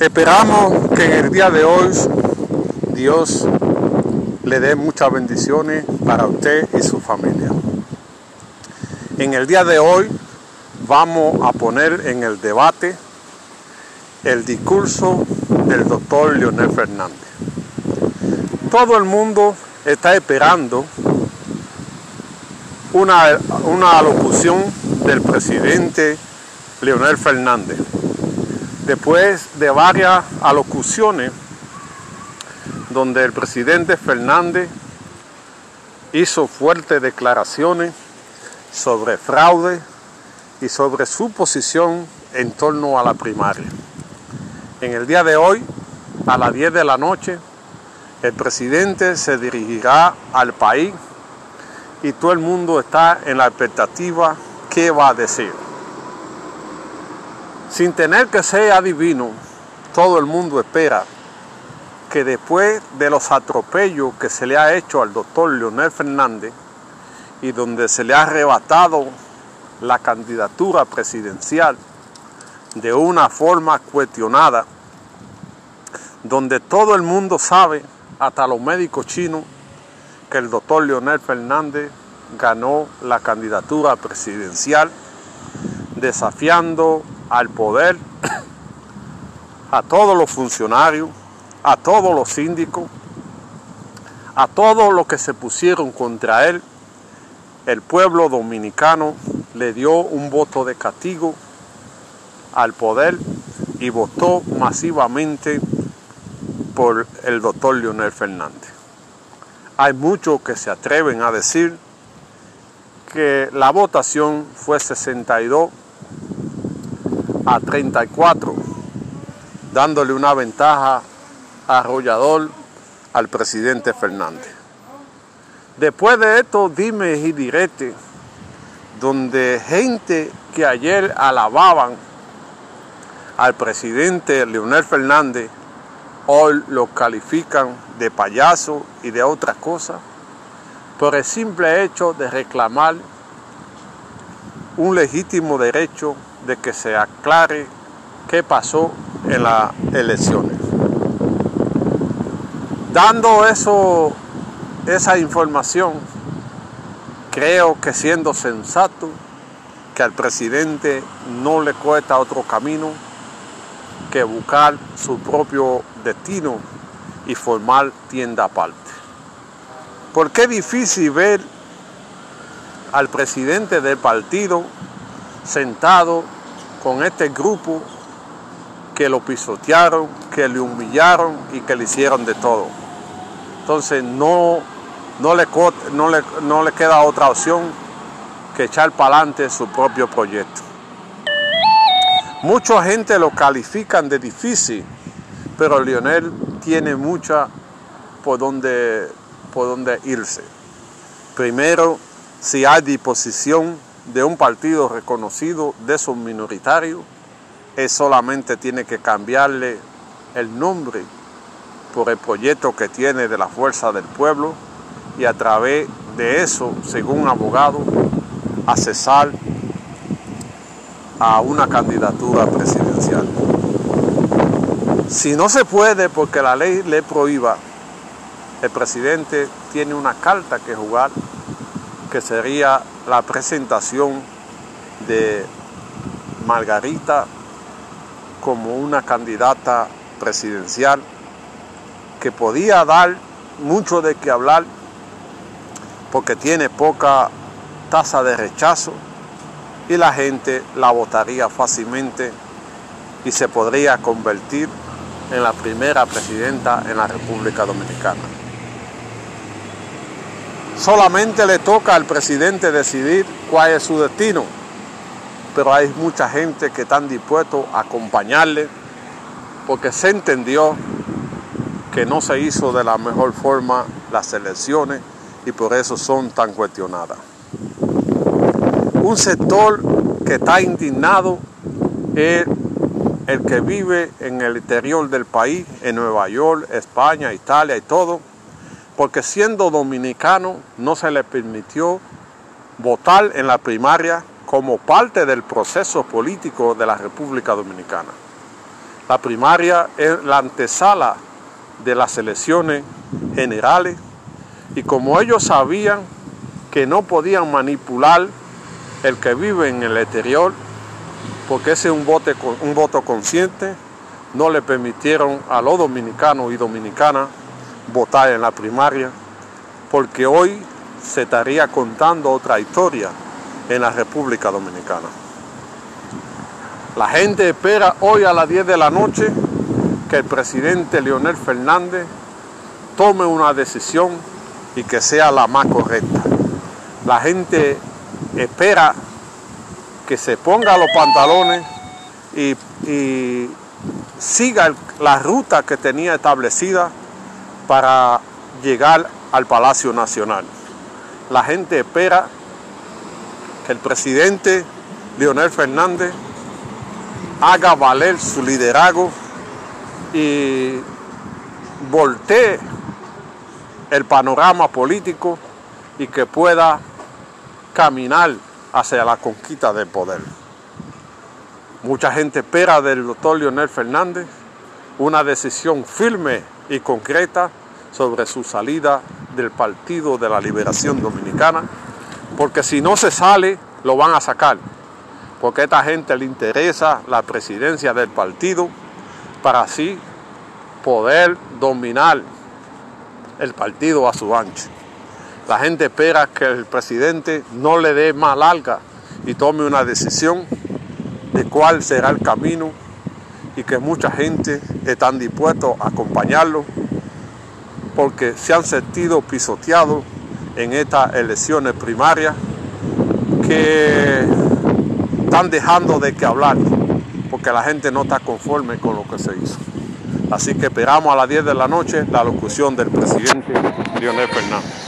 Esperamos que en el día de hoy Dios le dé muchas bendiciones para usted y su familia. En el día de hoy vamos a poner en el debate el discurso del doctor Leonel Fernández. Todo el mundo está esperando una, una alocución del presidente Leonel Fernández. Después de varias alocuciones donde el presidente Fernández hizo fuertes declaraciones sobre fraude y sobre su posición en torno a la primaria. En el día de hoy, a las 10 de la noche, el presidente se dirigirá al país y todo el mundo está en la expectativa qué va a decir. Sin tener que ser adivino, todo el mundo espera que después de los atropellos que se le ha hecho al doctor Leonel Fernández y donde se le ha arrebatado la candidatura presidencial de una forma cuestionada, donde todo el mundo sabe, hasta los médicos chinos, que el doctor Leonel Fernández ganó la candidatura presidencial desafiando al poder a todos los funcionarios, a todos los síndicos, a todos los que se pusieron contra él. El pueblo dominicano le dio un voto de castigo al poder y votó masivamente por el doctor Leonel Fernández. Hay muchos que se atreven a decir que la votación fue 62 a 34, dándole una ventaja arrollador al presidente Fernández. Después de esto, dime y direte, donde gente que ayer alababan al presidente Leonel Fernández, hoy lo califican de payaso y de otras cosas, por el simple hecho de reclamar un legítimo derecho de que se aclare qué pasó en las elecciones. Dando eso, esa información, creo que siendo sensato, que al presidente no le cuesta otro camino que buscar su propio destino y formar tienda aparte. Porque es difícil ver al presidente del partido sentado con este grupo que lo pisotearon, que le humillaron y que le hicieron de todo. Entonces no, no, le, no, le, no le queda otra opción que echar para adelante su propio proyecto. Mucha gente lo califican de difícil, pero Lionel tiene mucha por por donde irse. Primero, si hay disposición de un partido reconocido de sus minoritarios, él solamente tiene que cambiarle el nombre por el proyecto que tiene de la fuerza del pueblo y a través de eso, según abogado, accesar a una candidatura presidencial. Si no se puede porque la ley le prohíba, el presidente tiene una carta que jugar que sería la presentación de Margarita como una candidata presidencial que podía dar mucho de qué hablar porque tiene poca tasa de rechazo y la gente la votaría fácilmente y se podría convertir en la primera presidenta en la República Dominicana. Solamente le toca al presidente decidir cuál es su destino, pero hay mucha gente que están dispuestos a acompañarle porque se entendió que no se hizo de la mejor forma las elecciones y por eso son tan cuestionadas. Un sector que está indignado es el que vive en el interior del país, en Nueva York, España, Italia y todo, porque siendo dominicano no se le permitió votar en la primaria como parte del proceso político de la República Dominicana. La primaria es la antesala de las elecciones generales y como ellos sabían que no podían manipular el que vive en el exterior, porque ese es un, un voto consciente, no le permitieron a los dominicanos y dominicanas votar en la primaria, porque hoy se estaría contando otra historia en la República Dominicana. La gente espera hoy a las 10 de la noche que el presidente Leonel Fernández tome una decisión y que sea la más correcta. La gente espera que se ponga los pantalones y, y siga la ruta que tenía establecida para llegar al Palacio Nacional. La gente espera que el presidente Leonel Fernández haga valer su liderazgo y voltee el panorama político y que pueda caminar hacia la conquista del poder. Mucha gente espera del doctor Leonel Fernández una decisión firme y concreta sobre su salida del Partido de la Liberación Dominicana, porque si no se sale, lo van a sacar, porque a esta gente le interesa la presidencia del partido para así poder dominar el partido a su ancho. La gente espera que el presidente no le dé más larga y tome una decisión de cuál será el camino y que mucha gente están dispuestos a acompañarlo porque se han sentido pisoteados en estas elecciones primarias que están dejando de que hablar porque la gente no está conforme con lo que se hizo. Así que esperamos a las 10 de la noche la locución del presidente Leonel Fernández.